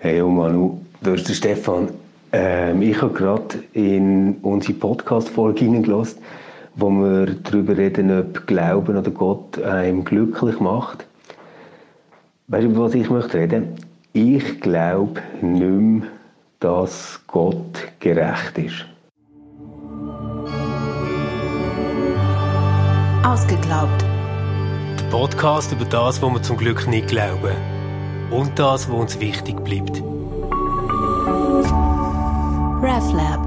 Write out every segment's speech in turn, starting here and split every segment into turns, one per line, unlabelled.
Hey, oh Manu, du bist der Stefan. Ähm, ich habe gerade in unsere Podcast-Folge hineingelassen, wo wir darüber reden, ob Glauben oder Gott einem glücklich macht. Weißt du, über was ich möchte reden? Ich glaube nicht mehr, dass Gott gerecht ist.
Ausgeglaubt.
Der Podcast über das, was wir zum Glück nicht glauben. Und das, was uns wichtig bleibt.
RefLab.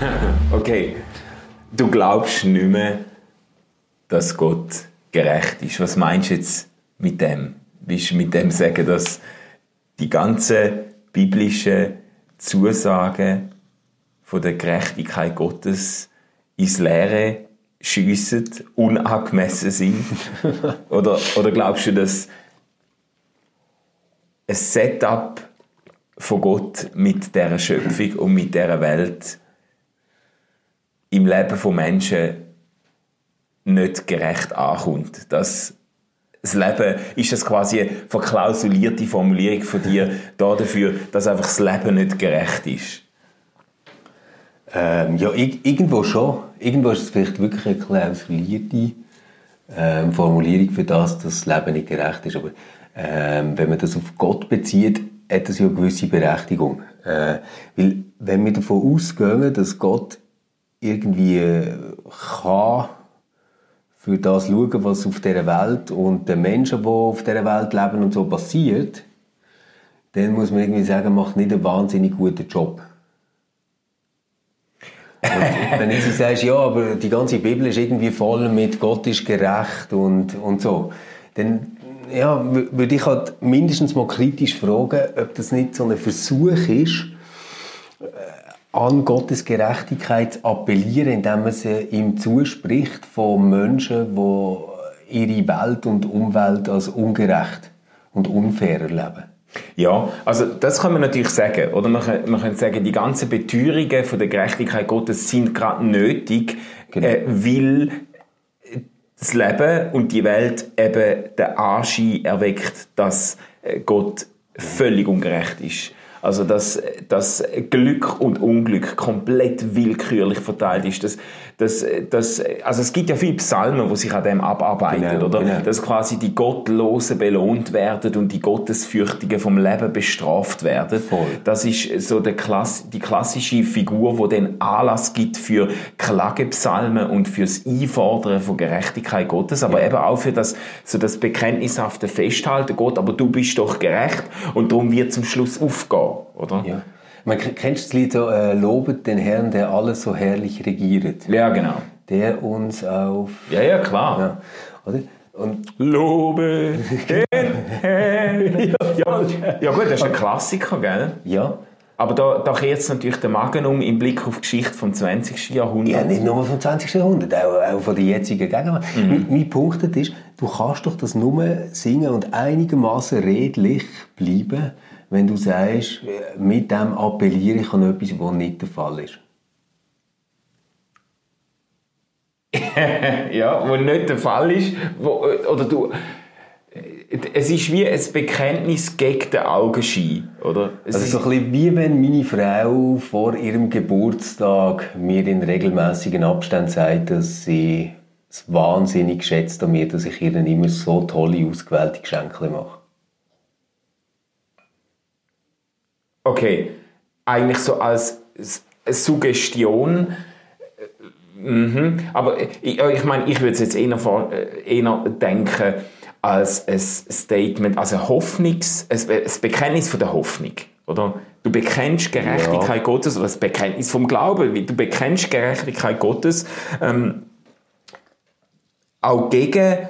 Okay, du glaubst nicht mehr, dass Gott gerecht ist. Was meinst du jetzt mit dem? Willst du mit dem sagen, dass die ganzen biblischen Zusagen von der Gerechtigkeit Gottes ins Leere schiessen, unangemessen sind? oder, oder glaubst du, dass ein Setup von Gott mit dieser Schöpfung und mit dieser Welt im Leben von Menschen nicht gerecht ankommt. Dass das Leben, ist das quasi eine verklausulierte Formulierung von dir da dafür, dass einfach das Leben nicht gerecht ist?
Ähm, ja, irgendwo schon. Irgendwo ist es vielleicht wirklich eine klausulierte ähm, Formulierung für das, dass das Leben nicht gerecht ist. Aber ähm, wenn man das auf Gott bezieht, hat das ja eine gewisse Berechtigung. Äh, weil, wenn wir davon ausgehen, dass Gott irgendwie kann für das schauen, was auf dieser Welt und den Menschen, die auf dieser Welt leben und so passiert, dann muss man irgendwie sagen, macht nicht einen wahnsinnig guten Job. Und wenn du so sagst, ja, aber die ganze Bibel ist irgendwie voll mit Gott ist gerecht und, und so, dann ja, würde ich halt mindestens mal kritisch fragen, ob das nicht so ein Versuch ist, äh, an Gottes Gerechtigkeit zu appellieren, indem man sie ihm zuspricht von Menschen, die ihre Welt und Umwelt als ungerecht und unfair erleben.
Ja, also das kann man natürlich sagen. Oder man, kann, man könnte sagen, die ganzen Beteuerungen von der Gerechtigkeit Gottes sind gerade nötig,
Genau.
äh, weil das Leben und die Welt eben den Anschein erweckt, dass äh, Gott völlig ungerecht ist. Also dass, dass Glück und Unglück komplett willkürlich verteilt ist. Das, das, das, also es gibt ja viele Psalmen, die sich an dem abarbeiten,
Genau,
oder?
genau.
Dass quasi die Gottlosen belohnt werden und die Gottesfürchtigen vom Leben bestraft werden.
Voll.
Das ist so der Klass die klassische Figur, wo den Anlass gibt für Klagepsalmen und fürs Einfordern von Gerechtigkeit Gottes, aber eben auch für das, so das bekenntnishafte Festhalten, Gott, aber du bist doch gerecht und darum wird zum Schluss aufgehen, oder?
Ja. Man, kennst du das Lied so, äh, Lobet den Herrn, der alles so herrlich regiert,
Ja, genau.
der uns auf...
Ja, ja, klar.
Ja, oder? Und
Lobe den Herrn. ja, ja gut, das ist ein Klassiker, gell?
ja,
Aber da, da kehrt es natürlich den Magen um im Blick auf die Geschichte vom 20. Jahrhundert.
Ja, nicht nur vom 20. Jahrhundert, auch, auch von der jetzigen Gegenwart.
Mhm.
Mein, mein Punkt ist, du kannst doch das nur singen und einigermaßen redlich bleiben, wenn du sagst, mit dem appelliere ich an etwas, was nicht der Fall ist.
ja, wo nicht der Fall ist, wo, oder du, es ist wie ein Bekenntnis gegen den Augenschein, oder? Es
Also
ist,
so ein bisschen wie wenn meine Frau vor ihrem Geburtstag mir in regelmäßigen Abständen sagt, dass sie es wahnsinnig schätzt an mir, dass ich ihr dann immer so tolle, ausgewählte Geschenke mache.
Okay, eigentlich so als Suggestion, mhm. aber ich, ich meine, ich würde es jetzt eher, vor, äh, eher denken als ein Statement, als ein Hoffnungs-, ein, Bekenntnis von der Hoffnung, oder? Du bekennst Gerechtigkeit Gottes, oder das Bekenntnis vom Glauben, du bekennst Gerechtigkeit Gottes, ähm, auch gegen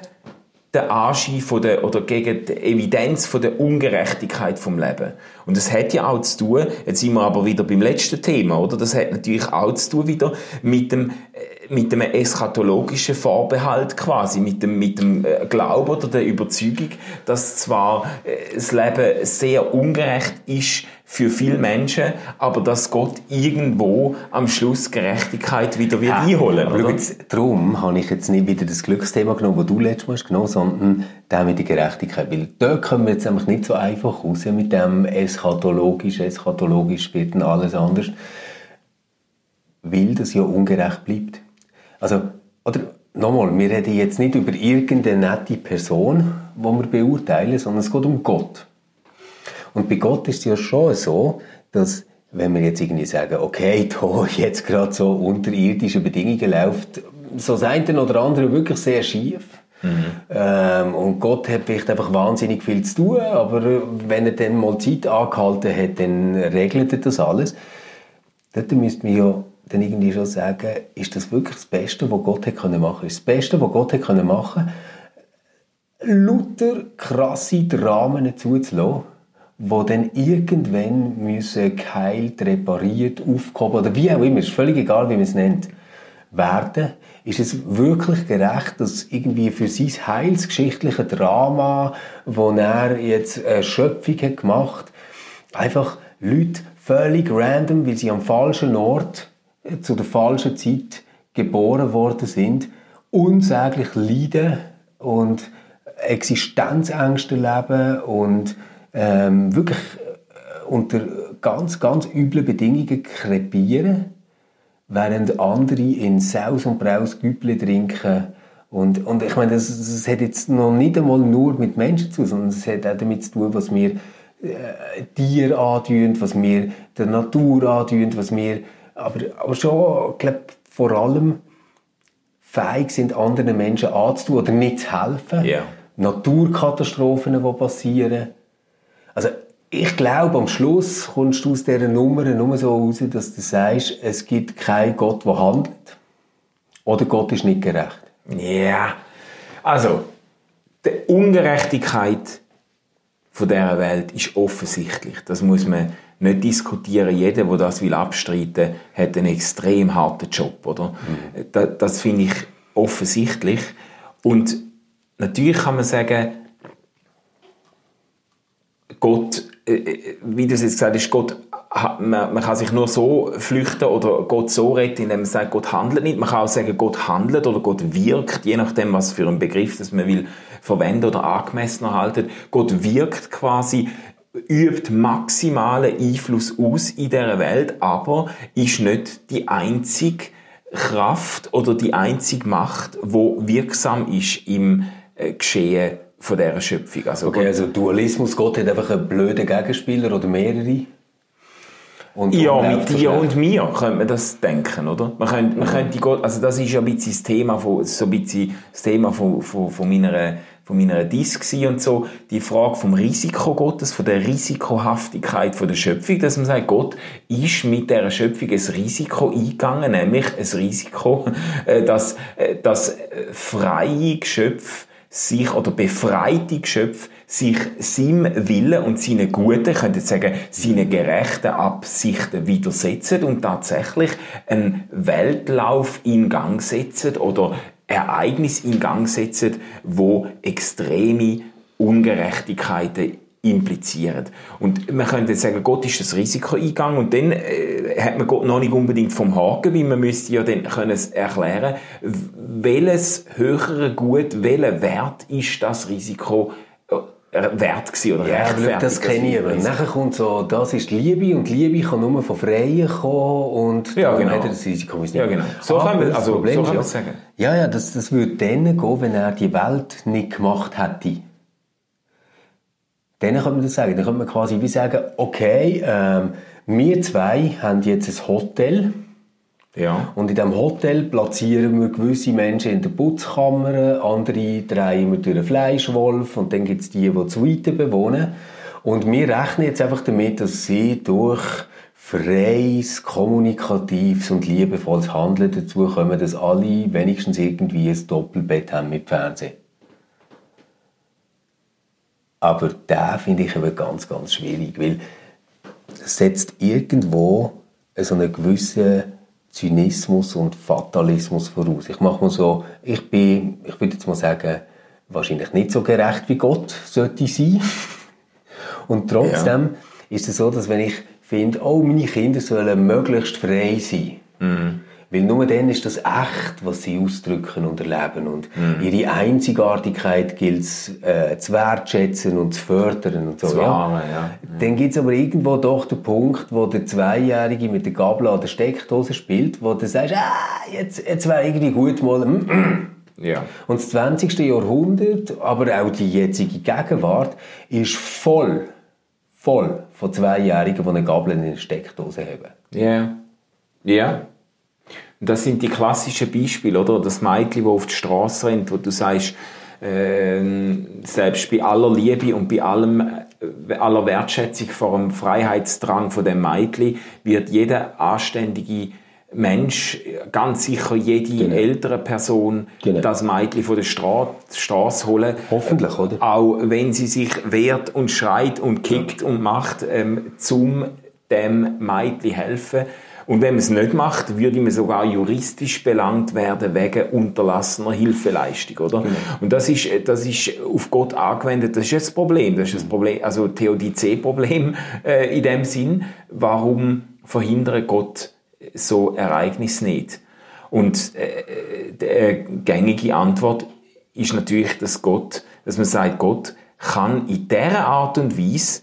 den Anschein von der, oder gegen die Evidenz von der Ungerechtigkeit vom Leben. Und das hat ja auch zu tun, jetzt sind wir aber wieder beim letzten Thema, oder? Das hat natürlich auch zu tun wieder mit dem, äh, mit dem eschatologischen Vorbehalt quasi, mit dem, mit dem äh, Glauben oder der Überzeugung, dass zwar äh, das Leben sehr ungerecht ist für viele Menschen, aber dass Gott irgendwo am Schluss Gerechtigkeit wieder wird einholen
Aber
oder?
jetzt, darum habe ich jetzt nicht wieder das Glücksthema genommen, das du letztes Mal hast genommen, sondern den mit der Gerechtigkeit. Weil dort kommen wir jetzt nämlich nicht so einfach raus mit dem eschatologisch, eschatologisch wird dann alles anders, weil das ja ungerecht bleibt. Also, oder nochmal, wir reden jetzt nicht über irgendeine nette Person, die wir beurteilen, sondern es geht um Gott. Und bei Gott ist es ja schon so, dass wenn wir jetzt irgendwie sagen, okay, da jetzt gerade so unter irdischen Bedingungen läuft, so das eine oder andere wirklich sehr schief. Ähm, und Gott hat vielleicht einfach wahnsinnig viel zu tun, aber wenn er dann mal Zeit angehalten hat, dann regelt er das alles. Dort müsste man ja dann irgendwie schon sagen, ist das wirklich das Beste, was Gott hat können machen? Ist das Beste, was Gott hat können machen? Lauter krasse Dramen zuzulassen, die dann irgendwann müssen geheilt, repariert, aufgehoben oder wie auch immer, ist völlig egal, wie man es nennt, werden. Ist es wirklich gerecht, dass irgendwie für sein heilsgeschichtliche Drama, wo er jetzt eine Schöpfung hat gemacht, einfach Leute völlig random, weil sie am falschen Ort äh, zu der falschen Zeit geboren worden sind, unsäglich leiden und Existenzängste leben und ähm, wirklich äh, unter ganz, ganz üblen Bedingungen krepieren, während andere in Saus und Braus Güble trinken. Und, und ich meine, das, das hat jetzt noch nicht einmal nur mit Menschen zu tun, sondern es hat auch damit zu tun, was wir äh, Tier antun, was wir der Natur antun, was wir, aber, aber schon, ich glaube, vor allem fähig sind, anderen Menschen anzutun oder nicht zu helfen.
Ja.
Naturkatastrophen, die passieren. Also, ich glaube, am Schluss kommst du aus dieser Nummer nur so raus, dass du sagst, es gibt keinen Gott, der handelt. Oder Gott ist nicht gerecht.
Ja, also die Ungerechtigkeit von dieser Welt ist offensichtlich. Das muss man nicht diskutieren. Jeder, der das will abstreiten, hat einen extrem harten Job, oder? Das, das finde ich offensichtlich. Und natürlich kann man sagen, Gott, äh, äh, wie du es jetzt gesagt hast, Gott, man, man kann sich nur so flüchten oder Gott so retten, indem man sagt, Gott handelt nicht. Man kann auch sagen, Gott handelt oder Gott wirkt, je nachdem, was für einen Begriff das man will verwenden oder angemessen halten. Gott wirkt quasi, übt maximalen Einfluss aus in dieser Welt, aber ist nicht die einzige Kraft oder die einzige Macht, wo wirksam ist im äh, Geschehen von dieser Schöpfung. Also
Okay, also Dualismus, Gott hat einfach einen blöden Gegenspieler oder mehrere. Und
Ja, mit dir und mir könnte man das denken, oder? Man könnte, man könnte Gott, also das ist ja ein bisschen das Thema von, so ein bisschen das Thema von, von, von meiner, von meiner Disk gewesen und so. Die Frage vom Risiko Gottes, von der Risikohaftigkeit von der Schöpfung, dass man sagt, Gott ist mit der Schöpfung ein Risiko eingegangen, nämlich ein Risiko, äh, dass, äh, dass äh, freie Geschöpfe sich oder befreite Geschöpfe sich seinem Willen und seinen guten, könnte sagen, seinen gerechten Absichten widersetzen und tatsächlich einen Weltlauf in Gang setzen oder Ereignis in Gang setzen, wo extreme Ungerechtigkeiten implizieren. Und man könnte sagen, Gott ist das Risiko eingegangen und dann äh, hat man Gott noch nicht unbedingt vom Haken, weil man müsste ja dann können es erklären, welches höhere Gut, welcher Wert ist das Risiko äh, wert gewesen oder
Ja,
rechtfertigt
das kenne ich aber. Nachher kommt so, das ist Liebe und Liebe kann nur von Freien kommen und
Ja, genau.
hat er das Risiko nicht.
Ja, genau. So
Aber
können wir-
das
also,
Problem
so wir
ja,
sagen.
Ja, ja, das, das würde dann gehen, wenn er die Welt nicht gemacht hätte. Dann könnte man das sagen. Dann könnte man quasi wie sagen, okay, ähm, wir zwei haben jetzt ein Hotel
Ja.
und in diesem Hotel platzieren wir gewisse Menschen in der Putzkammer, andere drehen wir durch einen Fleischwolf und dann gibt es die, die die Suite bewohnen. Und wir rechnen jetzt einfach damit, dass sie durch freies, kommunikatives und liebevolles Handeln dazu kommen, dass alle wenigstens irgendwie ein Doppelbett haben mit Fernsehen. Aber da finde ich aber ganz, ganz schwierig, weil setzt irgendwo so einen gewissen Zynismus und Fatalismus voraus. Ich mache mal so, ich bin, ich würde jetzt mal sagen, wahrscheinlich nicht so gerecht wie Gott sollte sein. Und trotzdem ja. ist es so, dass wenn ich finde, oh, meine Kinder sollen möglichst frei sein, mhm. Weil nur dann ist das echt, was sie ausdrücken und erleben. Und mhm. ihre Einzigartigkeit gilt es äh, zu wertschätzen und zu fördern und so.
Zu ja. ja.
Dann gibt es aber irgendwo doch den Punkt, wo der Zweijährige mit der Gabel an der Steckdose spielt, wo du sagst, ah, jetzt, jetzt wäre irgendwie gut mal... Mm, mm.
Ja.
Und das 20. Jahrhundert, aber auch die jetzige Gegenwart, ist voll, voll von Zweijährigen, die eine Gabel in der Steckdose haben.
Ja. Yeah. Ja. Yeah. Das sind die klassischen Beispiele, oder? Das Mädchen, das auf die Straße rennt, wo du sagst, äh, selbst bei aller Liebe und bei allem, äh, aller Wertschätzung vor dem Freiheitsdrang von dem Mädchen wird jeder anständige Mensch, ganz sicher jede genau. ältere Person, genau. das Mädchen von der Stra Straße holen.
Hoffentlich, oder?
Auch wenn sie sich wehrt und schreit und kickt ja. und macht, ähm, zum dem Mädchen helfen und wenn man es nicht macht, würde man sogar juristisch belangt werden wegen unterlassener Hilfeleistung, oder? Genau. Und das ist, das ist auf Gott angewendet. Das ist das Problem. Das ist das Problem, also Theodizee-Problem äh, in dem Sinn. Warum verhindert Gott so Ereignisse nicht? Und äh, die äh, gängige Antwort ist natürlich, dass Gott, dass man sagt, Gott kann in dieser Art und Weise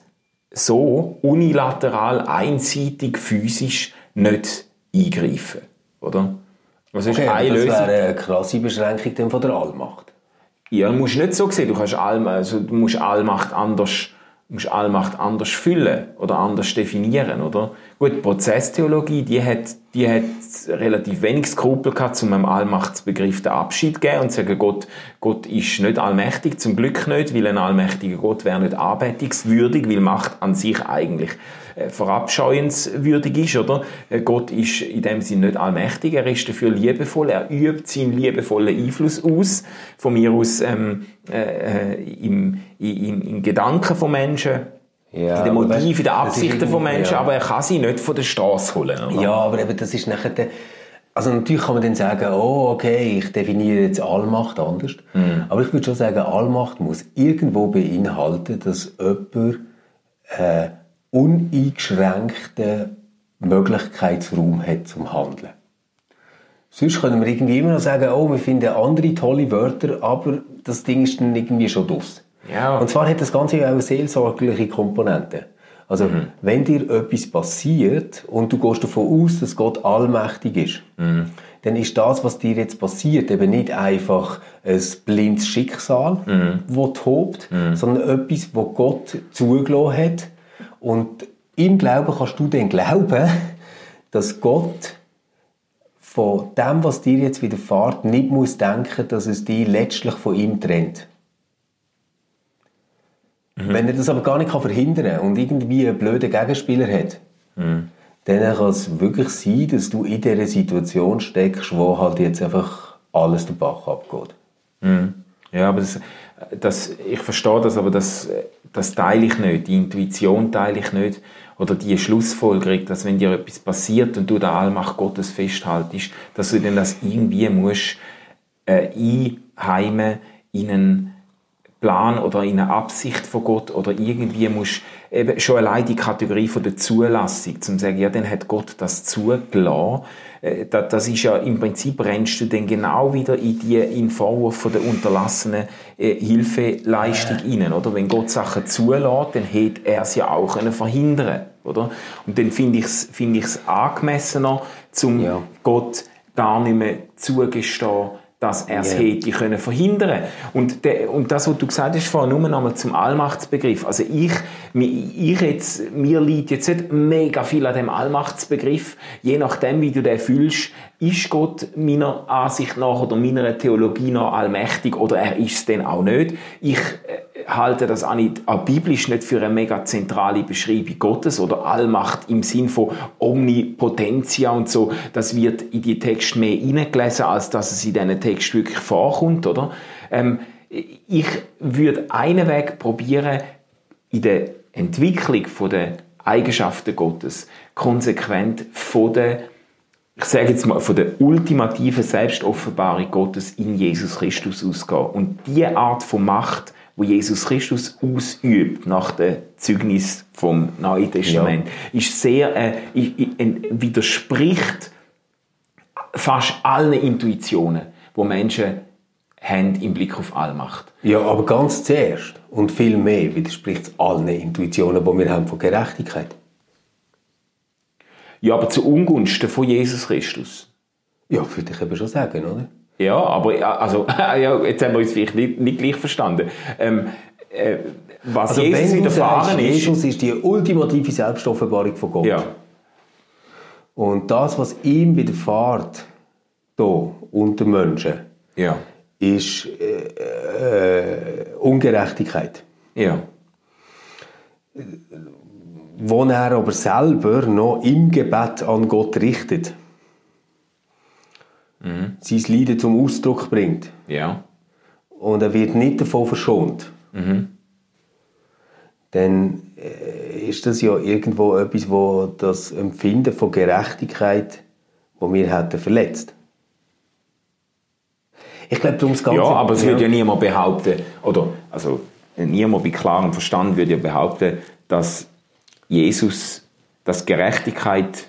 so unilateral, einseitig, physisch nicht eingreifen. Oder?
Was ist okay, eine das Lösung? wäre eine krasse Beschränkung von der Allmacht.
Ja, du musst nicht so sehen. Du, kannst All, also, du musst Allmacht anders musst Allmacht anders füllen oder anders definieren, oder? Gut, Prozesstheologie, die hat, die hat relativ wenig Skrupel gehabt, um einem Allmachtsbegriff den Abschied zu geben und zu sagen, Gott, Gott ist nicht allmächtig, zum Glück nicht, weil ein allmächtiger Gott wäre nicht anbetungswürdig, weil Macht an sich eigentlich verabscheuenswürdig ist, oder? Äh, Gott ist in dem Sinne nicht allmächtig, er ist dafür liebevoll, er übt seinen liebevollen Einfluss aus, von mir aus ähm, äh, äh im, im, im Gedanken von Menschen, ja, in den Motiven, in den Absichten von Menschen, ja. aber er kann sie nicht von der Straße holen.
Oder? Ja, aber eben, das ist nachher der, also natürlich kann man dann sagen, oh, okay, ich definiere jetzt Allmacht anders. Mhm. Aber ich würde schon sagen, Allmacht muss irgendwo beinhalten, dass jemand äh, uneingeschränkten Möglichkeitsraum hat zum Handeln. Sonst können wir irgendwie immer noch sagen, oh, wir finden andere tolle Wörter, aber das Ding ist dann irgendwie schon draus. Ja. Und zwar hat das Ganze auch eine seelsorgliche Komponente. Also, mhm. wenn dir etwas passiert und du gehst davon aus, dass Gott allmächtig ist, mhm. dann ist das, was dir jetzt passiert, eben nicht einfach ein blindes Schicksal, mhm. das tobt, mhm. sondern etwas, wo Gott zugelassen hat, und im Glauben kannst du dann glauben, dass Gott von dem, was dir jetzt widerfährt, nicht muss denken, dass es dich letztlich von ihm trennt. Mhm. Wenn er das aber gar nicht verhindern kann und irgendwie einen blöden Gegenspieler hat, mhm. dann kann es wirklich sein, dass du in dieser Situation steckst, wo halt jetzt einfach alles den Bach abgeht.
Mhm. Ja, aber das, das, ich verstehe das, aber das, das teile ich nicht. Die Intuition teile ich nicht. Oder die Schlussfolgerung, dass wenn dir etwas passiert und du der Allmacht Gottes festhaltest, dass du dann das irgendwie musst äh, einheimen in einen Plan oder in eine Absicht von Gott oder irgendwie musst eben schon allein die Kategorie von der Zulassung, zum sagen, ja, dann hat Gott das zugelassen, äh, das ist ja im Prinzip rennst du dann genau wieder in die in Vorwurf von der unterlassenen äh, Hilfeleistung äh. rein, oder? Wenn Gott Sachen zulässt, dann hätte er es ja auch können verhindern, oder? Und dann finde ich es find ich's angemessener, zum ja. Gott gar nicht mehr zugestehen, dass er es yeah. hätte können verhindern und, de, und das, was du gesagt hast, vorhin nur nochmal zum Allmachtsbegriff. Also ich, ich jetzt, mir liegt jetzt nicht mega viel an dem Allmachtsbegriff. Je nachdem, wie du den fühlst, ist Gott meiner Ansicht nach oder meiner Theologie nach allmächtig oder er ist es denn auch nicht. Ich äh, halte das auch, nicht, auch biblisch nicht für eine mega zentrale Beschreibung Gottes oder Allmacht im Sinn von Omnipotentia und so. Das wird in die Texte mehr hineingelesen, als dass es in diesen Text wirklich vorkommt, oder? Ähm, ich würde einen Weg probieren, in der Entwicklung der Eigenschaften Gottes konsequent von der ich sage jetzt mal, von der ultimativen Selbstoffenbarung Gottes in Jesus Christus ausgehen. Und die Art von Macht, wo Jesus Christus ausübt nach dem Zeugnis vom Neuen Testament, ist sehr, äh, widerspricht fast allen Intuitionen, wo Menschen haben im Blick auf Allmacht.
Ja, aber ganz zuerst und viel mehr widerspricht es allen Intuitionen, die wir haben von Gerechtigkeit.
Ja, aber zu Ungunsten von Jesus Christus.
Ja, würde ich eben schon sagen, oder?
Ja, aber also, ja, jetzt haben wir uns vielleicht nicht, nicht gleich verstanden. Ähm, äh, was
Also
Jesus widerfahren
sagst,
ist.
Jesus ist die ultimative Selbstoffenbarung von Gott.
Ja,
Und das, was ihm widerfährt, hier unter Menschen,
ja,
ist äh, äh, Ungerechtigkeit.
ja.
Wo er aber selber noch im Gebet an Gott richtet. Sein Leiden zum Ausdruck bringt.
Ja,
Und er wird nicht davon verschont. Dann äh, ist das ja irgendwo etwas, wo das Empfinden von Gerechtigkeit, wo wir hätten verletzt. Ich glaube, darum das Ganze...
ja aber es würde ja niemand behaupten, oder also niemand mit klarem Verstand würde ja behaupten, dass Jesus, dass Gerechtigkeit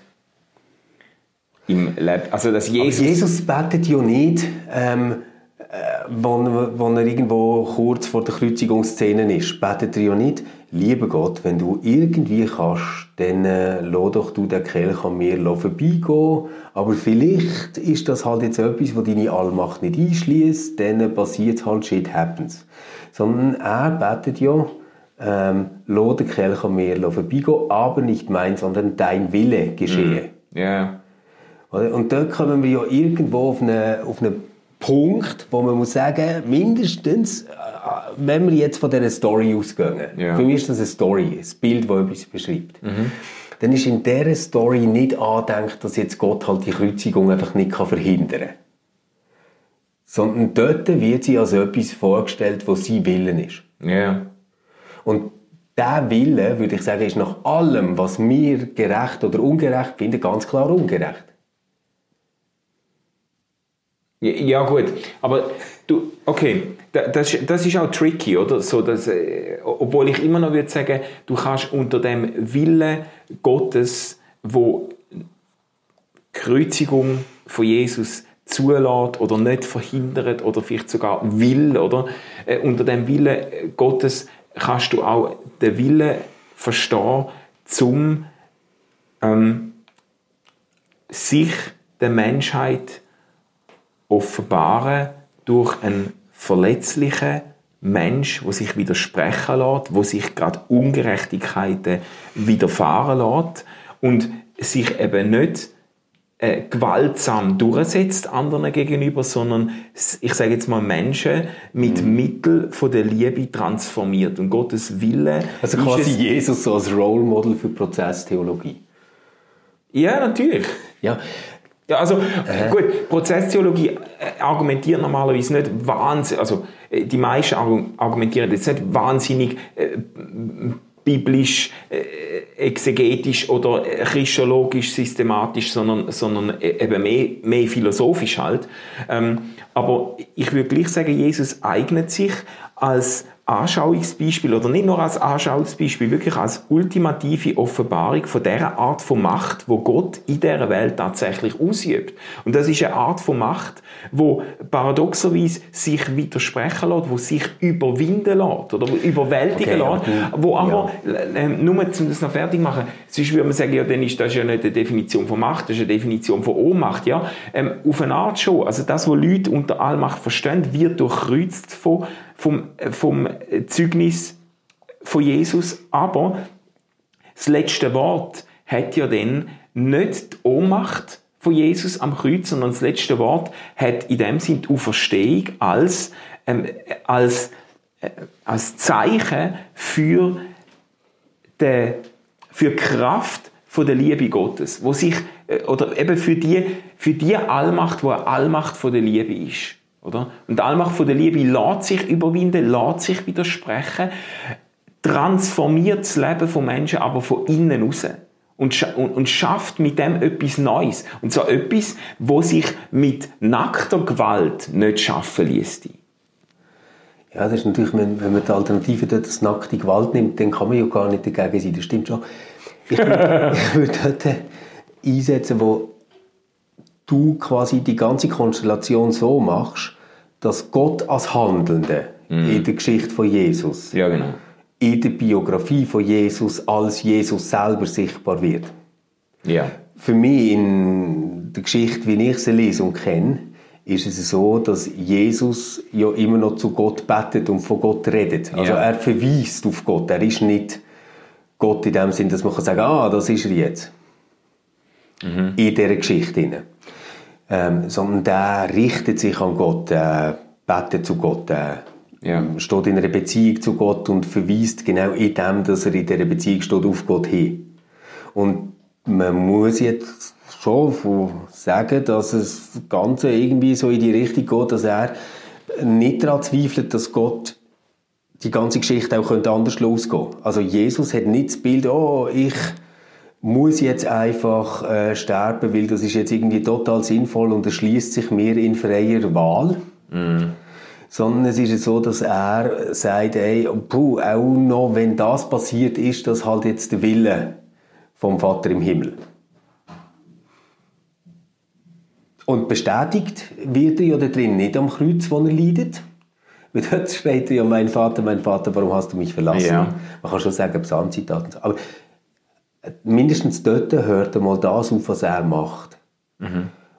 im Leben, also dass Jesus,
Jesus, Jesus betet ja nicht, ähm, äh, wo, wo er irgendwo kurz vor der Kreuzigungsszene ist, betet er ja nicht, lieber Gott, wenn du irgendwie kannst, dann äh, lass doch du den Kelch an mir vorbeigehen, aber vielleicht ist das halt jetzt etwas, wo deine Allmacht nicht einschließt, dann passiert halt Shit happens. Sondern er betet ja, ähm, lass den Kelch an mir vorbeigehen, aber nicht mein, sondern dein Wille geschehe.
ja,
Oder? Und dort kommen wir ja irgendwo auf einen, auf einen Punkt, wo man muss sagen, mindestens, äh, wenn wir jetzt von dieser Story ausgehen,
Ja.
für mich ist das eine Story, ein Bild, das etwas beschreibt, dann ist in dieser Story nicht angedenkt, dass jetzt Gott halt die Kreuzigung einfach nicht kann verhindern kann. Sondern dort wird sie als etwas vorgestellt, was sein Willen ist.
ja,
Und der Wille, würde ich sagen, ist nach allem, was wir gerecht oder ungerecht finden, ganz klar ungerecht.
Ja, gut, aber du, okay, da- das, das ist auch tricky, oder? So, dass, äh, obwohl ich immer noch würde sagen, du kannst unter dem Willen Gottes, wo Kreuzigung von Jesus zulässt oder nicht verhindert oder vielleicht sogar will, oder? Äh, unter dem Willen Gottes kannst du auch den Willen verstehen, zum ähm, sich der Menschheit offenbaren durch einen verletzlichen Mensch, wo sich widersprechen lässt, wo sich gerade Ungerechtigkeiten widerfahren lässt und sich eben nicht äh, gewaltsam durchsetzt anderen gegenüber, sondern ich sage jetzt mal Menschen mit Mitteln von der Liebe transformiert. Und Gottes Wille
Also quasi
es-
Jesus so als Role Model für Prozesstheologie.
ja natürlich.
Ja,
Ja, also gut, Prozesstheologie äh, argumentiert normalerweise nicht wahnsinnig, also äh, die meisten argu- argumentieren jetzt nicht wahnsinnig äh, biblisch, äh, exegetisch oder äh, christologisch, systematisch, sondern, sondern äh, eben mehr, mehr philosophisch halt. Ähm, aber ich würde gleich sagen, Jesus eignet sich als Anschauungsbeispiel oder nicht nur als Anschauungsbeispiel, wirklich als ultimative Offenbarung von der Art von Macht, wo Gott in dieser Welt tatsächlich ausübt. Und das ist eine Art von Macht, wo paradoxerweise sich widersprechen lässt, wo sich überwinden lässt oder überwältigen
Okay,
lässt,
du-
wo aber, äh, nur um das noch fertig machen, sonst würde man sagen, ja, dann ist das ja nicht eine Definition von Macht, das ist eine Definition von Ohnmacht, ja. Ähm, auf eine Art schon. Also das, was Leute unter Allmacht verstehen, wird durchkreuzt vom, vom, vom Zeugnis von Jesus, aber das letzte Wort hat ja dann nicht die Ohnmacht von Jesus am Kreuz, sondern das letzte Wort hat in dem Sinn die Auferstehung als, ähm, als, äh, als Zeichen für die, für die Kraft von der Liebe Gottes, wo sich äh, oder eben für die für die Allmacht, wo eine Allmacht von der Liebe ist, oder? Und die Allmacht von der Liebe lässt sich überwinden, lässt sich widersprechen, transformiert das Leben von Menschen aber von innen raus. und, scha und, und schafft mit dem etwas Neues. Und zwar etwas, wo sich mit nackter Gewalt nicht schaffen ließ.
Ja, das ist natürlich, wenn, wenn man die Alternative dort als nackte Gewalt nimmt, dann kann man ja gar nicht dagegen sein, das stimmt schon. Ich würde, ich würde dort einsetzen, wo du quasi die ganze Konstellation so machst, dass Gott als Handelnde in der Geschichte von Jesus,
Ja, genau.
in der Biografie von Jesus als Jesus selber sichtbar wird.
Ja.
Für mich in der Geschichte, wie ich sie lese und kenne, ist es so, dass Jesus ja immer noch zu Gott betet und von Gott redet. Also
Ja.
er verweist auf Gott. Er ist nicht Gott in dem Sinn, dass man kann sagen ah, das ist er jetzt. In dieser Geschichte. Ähm, sondern der richtet sich an Gott, der betet zu Gott, der
Ja.
steht in einer Beziehung zu Gott und verweist genau in dem, dass er in dieser Beziehung steht, auf Gott hin. Und man muss jetzt schon sagen, dass es das Ganze irgendwie so in die Richtung geht, dass er nicht daran zweifelt, dass Gott die ganze Geschichte auch könnte anders losgehen. Also Jesus hat nicht das Bild, oh, ich muss jetzt einfach äh, sterben, weil das ist jetzt irgendwie total sinnvoll und erschließt sich mir in freier Wahl. Sondern es ist ja so, dass er sagt, ey, puh, auch noch, wenn das passiert, ist das halt jetzt der Wille vom Vater im Himmel. Und bestätigt wird er ja da drin nicht am Kreuz, wo er leidet. Weil dort steht ja, mein Vater, mein Vater, warum hast du mich verlassen?
Ja.
Man kann schon sagen, Psalmzitat. Aber mindestens dort hört einmal das auf, was er macht.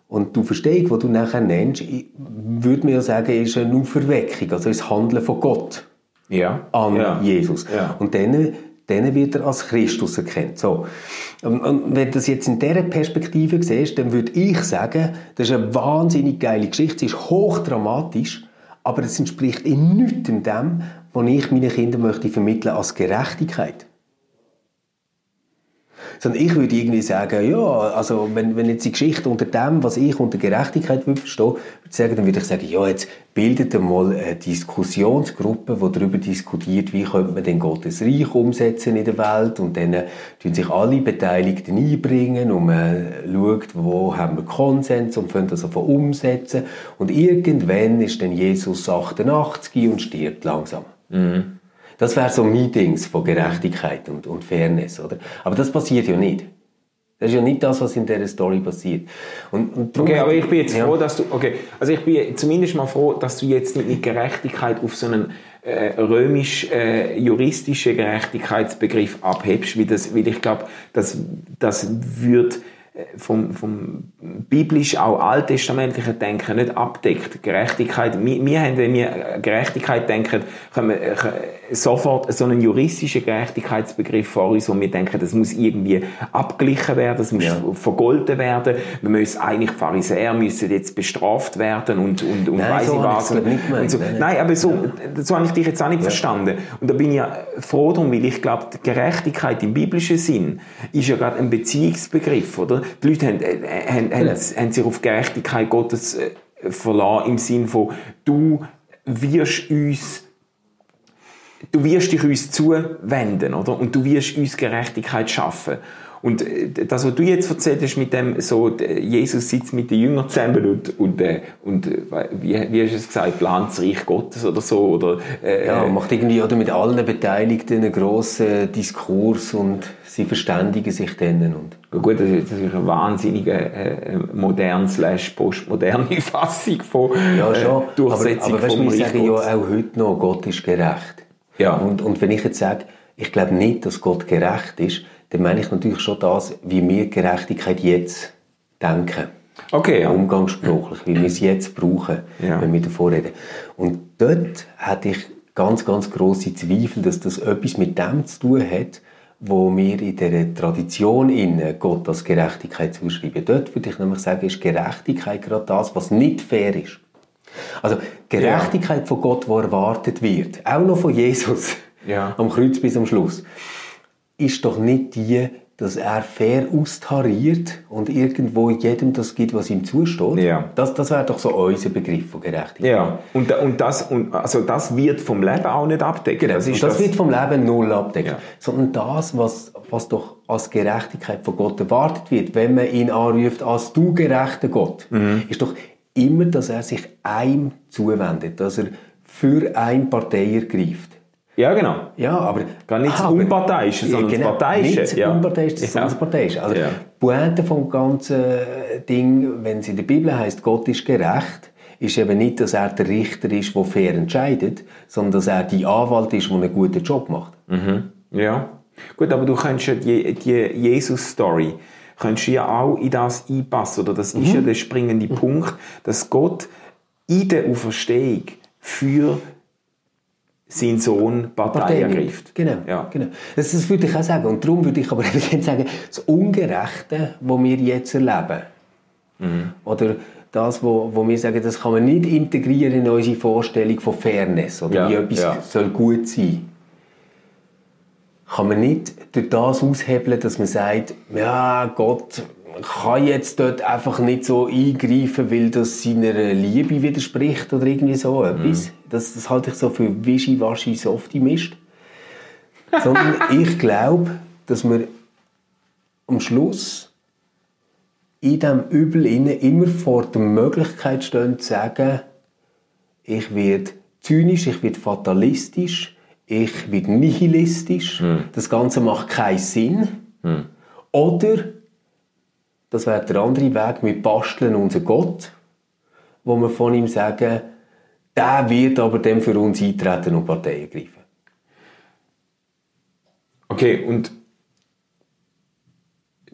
Und die Verstehung, die du nachher nennst, würde mir ja sagen, ist eine Auferweckung, also das Handeln von Gott
Ja.
an
ja.
Jesus.
Ja.
Und dann, dann wird er als Christus erkannt. So. Und, und wenn du das jetzt in dieser Perspektive siehst, dann würde ich sagen, das ist eine wahnsinnig geile Geschichte, sie ist hochdramatisch, aber es entspricht in nichts dem, was ich meinen Kindern möchte vermitteln als Gerechtigkeit. Sondern ich würde irgendwie sagen, ja, also wenn, wenn jetzt die Geschichte unter dem, was ich unter Gerechtigkeit würde verstehen, würde ich sagen, dann würde ich sagen, ja, jetzt bildet einmal eine Diskussionsgruppe, die darüber diskutiert, wie könnte man denn Gottes Reich umsetzen in der Welt. Und dann äh, tun sich alle Beteiligten einbringen und man schaut, wo haben wir Konsens und können das einfach umsetzen. Und irgendwann ist dann Jesus 88 und stirbt langsam. Das wäre so Meetings von Gerechtigkeit und, und Fairness, oder? Aber das passiert ja nicht. Das ist ja nicht das, was in dieser Story passiert. Und, und
Okay, aber ich bin jetzt
ja.
froh, dass du, okay, also ich bin zumindest mal froh, dass du jetzt nicht mit Gerechtigkeit auf so einen äh, römisch-juristischen Gerechtigkeitsbegriff abhebst, weil, das, weil ich glaube, das, das wird äh, vom, vom biblisch auch alttestamentlichen Denken nicht abdeckt. Gerechtigkeit, wir, wir haben, wenn wir Gerechtigkeit denken, können wir äh, sofort so einen juristischen Gerechtigkeitsbegriff vor uns, wo wir denken, das muss irgendwie abgeglichen werden, das muss
Ja.
vergolten werden, wir müssen eigentlich Pharisäer müssen jetzt bestraft werden und, und, und weiss
so
ich was.
gemeint.
Und so.
Nein,
aber so, so habe ich dich jetzt auch nicht verstanden. Und da bin ich ja froh drum, weil ich glaube, Gerechtigkeit im biblischen Sinn ist ja gerade ein Beziehungsbegriff, oder? Die Leute haben, äh, haben, haben, haben sich auf Gerechtigkeit Gottes äh, verlassen im Sinn von, du wirst uns du wirst dich uns zuwenden, oder? Und du wirst uns Gerechtigkeit schaffen. Und äh, das, was du jetzt erzählt hast mit dem, so, Jesus sitzt mit den Jüngern zusammen und, und, äh, und äh, wie, wie hast du es gesagt, plant das Reich Gottes oder so, oder, äh,
Ja, macht irgendwie oder mit allen Beteiligten einen grossen Diskurs und sie verständigen sich dann. Und
Gut, das ist, ist eine wahnsinnige äh, modern slash postmoderne Fassung von
ja,
äh,
schon.
Durchsetzung
aber, aber weißt,
vom
wir
Reich
sagen ja auch heute noch, Gott ist gerecht.
Ja.
Und, und wenn ich jetzt sage, ich glaube nicht, dass Gott gerecht ist, dann meine ich natürlich schon das, wie wir Gerechtigkeit jetzt denken.
Okay, ja.
Umgangssprachlich, wie wir es jetzt brauchen,
Ja.
wenn wir davor reden. Und dort hatte ich ganz, ganz grosse Zweifel, dass das etwas mit dem zu tun hat, wo wir in der Tradition in Gott als Gerechtigkeit zuschreiben. Dort würde ich nämlich sagen, ist Gerechtigkeit gerade das, was nicht fair ist. Also Gerechtigkeit von Gott, die erwartet wird, auch noch von Jesus
Ja.
am Kreuz bis am Schluss. ist doch nicht die, dass er fair austariert und irgendwo jedem das gibt, was ihm zusteht.
Ja.
Das, das wäre doch so unser Begriff von Gerechtigkeit.
Ja, und, und, das, und also das wird vom Leben auch nicht abdecken. Das, ist
und das, wird vom Leben null abdecken.
Ja.
Sondern das, was, was doch als Gerechtigkeit von Gott erwartet wird, wenn man ihn anruft als du gerechter Gott,
Mhm.
ist doch immer, dass er sich einem zuwendet, dass er für eine Partei ergreift.
ja, genau.
Ja, aber...
Gar nicht
aber-
Unparteiische, sondern das Parteiische,
Nicht das
ja.
Unparteiische,
Ja.
sondern das Parteiische. Also
Ja.
die Pointe vom ganzen Ding, wenn es in der Bibel heißt, Gott ist gerecht, ist eben nicht, dass er der Richter ist, der fair entscheidet, sondern dass er die Anwalt ist, der einen guten Job macht.
Ja. Gut, aber du könntest ja die, die Jesus-Story könntest du ja auch in das einpassen. Oder das ist ja
Mhm.
der springende Punkt, dass Gott in der Auferstehung für seinen Sohn Partei ergreift.
Genau,
Ja.
genau. Das, das würde ich auch sagen. Und darum würde ich aber eben sagen, das Ungerechte, was wir jetzt erleben,
Mhm.
oder das, wo, wo wir sagen, das kann man nicht integrieren in unsere Vorstellung von Fairness oder
Ja,
wie etwas
ja.
soll gut sein kann man nicht durch das aushebeln, dass man sagt, ja, Gott kann jetzt dort einfach nicht so eingreifen, weil das seiner Liebe widerspricht oder irgendwie so etwas. Das, das halte ich so für wischiwaschi softy Mist. Sondern ich glaube, dass wir am Schluss in diesem Übel immer vor der Möglichkeit stehen, zu sagen, ich werde zynisch, ich werde fatalistisch, ich werde nihilistisch, das Ganze macht keinen Sinn. Oder, das wäre der andere Weg, wir basteln unser Gott, wo wir von ihm sagen, der wird aber dann für uns eintreten und Partei ergreifen.
Okay, und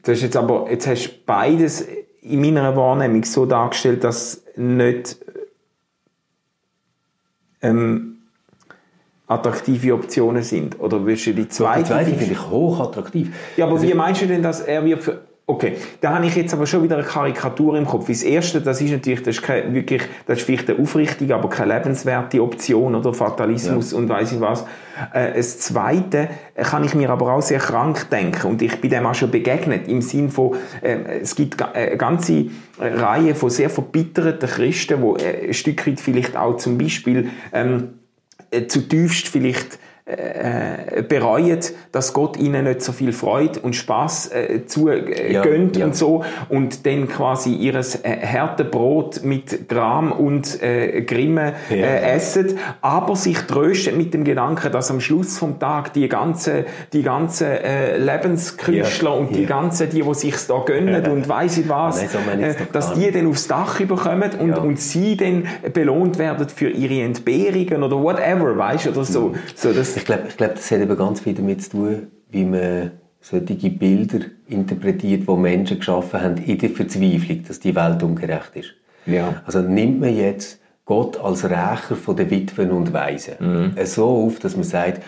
das ist jetzt aber, jetzt hast du beides in meiner Wahrnehmung so dargestellt, dass nicht ähm, attraktive Optionen sind. Oder willst du die zweite?
Die zweite finde ich hochattraktiv.
ja, aber
Also
wie meinst du denn, dass er wird für... Okay, da habe ich jetzt aber schon wieder eine Karikatur im Kopf. Das Erste, das ist natürlich, das ist kein, wirklich, das ist vielleicht eine aufrichtige, aber keine lebenswerte Option oder Fatalismus und weiß ich was. Äh, das Zweite äh, kann ich mir aber auch sehr krank denken und ich bin dem auch schon begegnet im Sinn von, äh, es gibt äh, eine ganze Reihe von sehr verbitterten Christen, wo äh, ein Stück weit vielleicht auch zum Beispiel ähm, äh, zutiefst vielleicht äh, bereuen, dass Gott ihnen nicht so viel Freude und Spaß äh, zu äh,
Ja,
gönnt
ja.
und so und dann quasi ihres äh, Härtebrot mit Gram und äh, Grimme
Ja.
äh, essen, aber sich trösten mit dem Gedanken, dass am Schluss vom Tag die ganze die ganze äh, Lebenskünstler und die
ja.
ganze die, die sich da gönnen und weiß ich was,
Nein, so
äh, dass die dann aufs Dach überkommen und, und sie dann belohnt werden für ihre Entbehrungen oder whatever, weißt du, oder so. so das,
Ich glaube, ich glaub, das hat eben ganz viel damit zu tun, wie man solche Bilder interpretiert, die Menschen geschaffen haben in der Verzweiflung, dass die Welt ungerecht ist.
Ja.
Also nimmt man jetzt Gott als Rächer von den Witwen und Waisen
Mhm.
so auf, dass man sagt,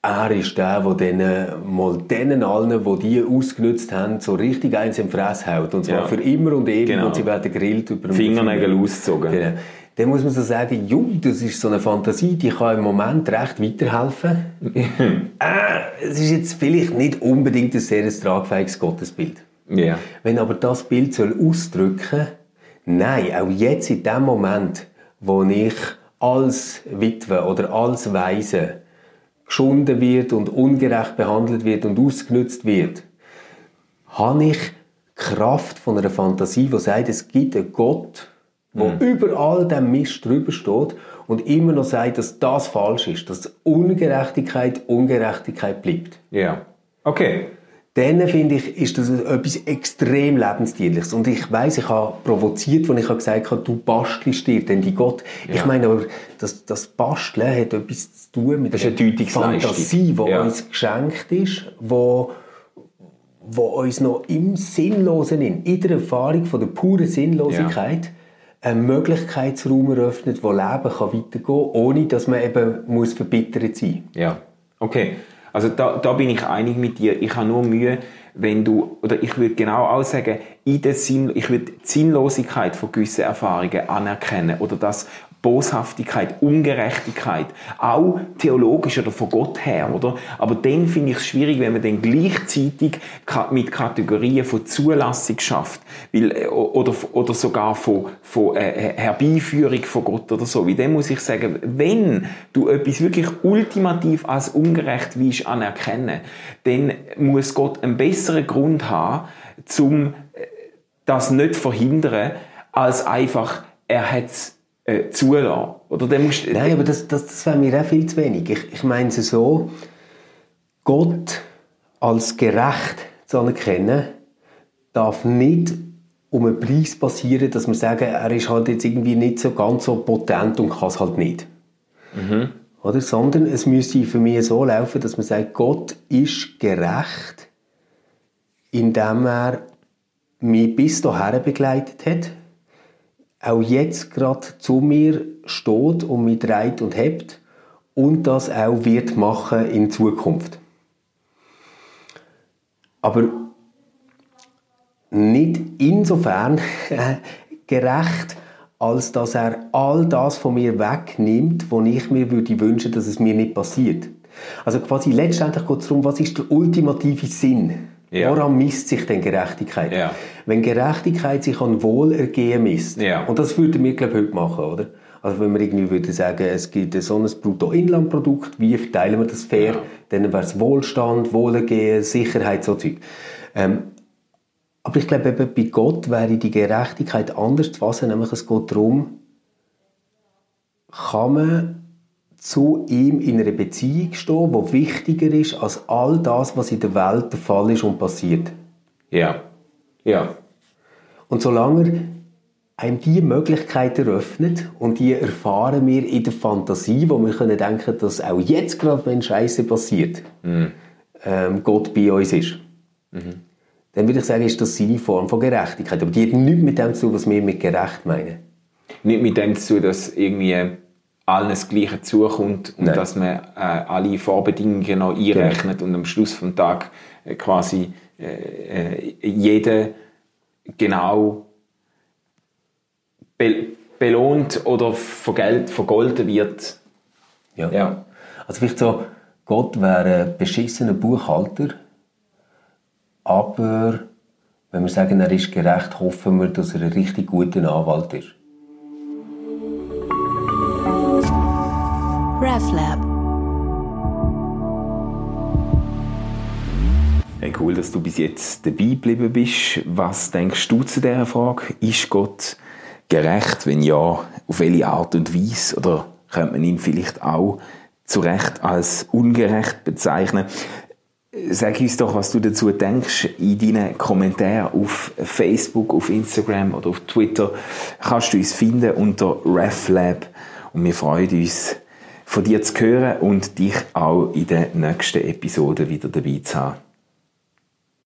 er ist der, der denen, mal denen allen, die die ausgenutzt haben, so richtig eins im Fress haut. Und zwar
Ja.
für immer und ewig.
Genau.
Und sie werden gegrillt über den
Fingernägel ausgezogen.
Genau. Dann muss man so sagen, jo, das ist so eine Fantasie, die kann im Moment recht weiterhelfen. äh, es ist jetzt vielleicht nicht unbedingt ein sehr tragfähiges Gottesbild.
Ja.
Wenn aber das Bild soll ausdrücken, nein, auch jetzt in dem Moment, wo ich als Witwe oder als Waise geschunden wird und ungerecht behandelt wird und ausgenutzt wird, habe ich Kraft von einer Fantasie, die sagt, es gibt einen Gott, der über all dem Mist drüber steht und immer noch sagt, dass das falsch ist, dass Ungerechtigkeit Ungerechtigkeit bleibt.
Ja. Okay.
Dann finde ich, ist das etwas extrem Lebensdienliches. Und ich weiß, ich habe provoziert, als ich gesagt habe, du bastelst dir denn die Gott. Ich
Ja.
meine aber, das, das Basteln hat etwas zu tun mit
Das ist Deutungsleistung.
Fantasie, die
Ja.
uns geschenkt ist, wo, wo uns noch im Sinnlosen, in, in der Erfahrung von der puren Sinnlosigkeit, einen Möglichkeitsraum eröffnet, wo Leben kann weitergehen kann, ohne dass man eben muss verbittert sein
Ja. Okay. Also da, da bin ich einig mit dir. Ich habe nur Mühe, wenn du, oder ich würde genau auch sagen, in der Sinn, ich würde die Sinnlosigkeit von gewissen Erfahrungen anerkennen oder das Boshaftigkeit, Ungerechtigkeit, auch theologisch oder von Gott her, oder? Aber dann finde ich es schwierig, wenn man dann gleichzeitig mit Kategorien von Zulassung schafft, weil, äh, oder, oder sogar von, von äh, Herbeiführung von Gott oder so. Wie dann muss ich sagen, wenn du etwas wirklich ultimativ als ungerecht willst anerkennen, dann muss Gott einen besseren Grund haben, zum äh, das nicht verhindern, als einfach, er hat es äh, zulassen. Oder dann musst,
Nein, aber das, das, das wäre mir auch viel zu wenig. Ich, ich meine es so, Gott als gerecht zu anerkennen, darf nicht um einen Preis passieren, dass wir sagen, er ist halt jetzt irgendwie nicht so ganz so potent und kann es halt nicht. Mhm. Oder? Sondern es müsste für mich so laufen, dass man sagt, Gott ist gerecht, indem er mich bis dahin begleitet hat, auch jetzt gerade zu mir steht und mich dreht und hebt und das auch wird machen in Zukunft. Aber nicht insofern gerecht, als dass er all das von mir wegnimmt, wo ich mir würde wünschen, dass es mir nicht passiert. Also quasi letztendlich geht es darum, was ist der ultimative Sinn? Ja. Woran misst sich denn Gerechtigkeit? Ja. Wenn Gerechtigkeit sich an Wohlergehen misst, ja. und das würden wir, glaube ich, heute machen, oder? Also wenn wir irgendwie würde sagen, es gibt so ein Bruttoinlandprodukt, wie verteilen wir das fair? Ja. Dann wäre es Wohlstand, Wohlergehen, Sicherheit, so Zeug. Ähm, aber ich glaube, eben bei Gott wäre die Gerechtigkeit anders zu fassen, nämlich es geht darum, kann man zu ihm in einer Beziehung stehen, die wichtiger ist als all das, was in der Welt der Fall ist und passiert.
Ja. Ja.
Und solange einem diese Möglichkeit eröffnet und die erfahren wir in der Fantasie, wo wir können denken, dass auch jetzt gerade, wenn Scheiße passiert, mhm. ähm, Gott bei uns ist. Mhm. Dann würde ich sagen, ist das seine Form von Gerechtigkeit. Aber die hat nichts mit dem zu tun, was wir mit gerecht meinen.
Nicht mit dem zu tun, dass irgendwie allen das Gleiche zukommt und Nein. dass man äh, alle Vorbedingungen noch einrechnet genau. und am Schluss vom Tag äh, quasi äh, äh jeder genau be belohnt oder vergelt, vergolten wird.
Ja. ja. Also vielleicht so, Gott wäre ein beschissener Buchhalter, aber wenn wir sagen, er ist gerecht, hoffen wir, dass er ein richtig guter Anwalt ist.
RefLab.
Hey, cool, dass du bis jetzt dabei geblieben bist. Was denkst du zu dieser Frage? Ist Gott gerecht? Wenn ja, auf welche Art und Weise? Oder könnte man ihn vielleicht auch zu Recht als ungerecht bezeichnen? Sag uns doch, was du dazu denkst in deinen Kommentaren auf Facebook, auf Instagram oder auf Twitter. Kannst du uns finden unter RefLab und wir freuen uns, von dir zu hören und dich auch in der nächsten Episode wieder dabei zu haben.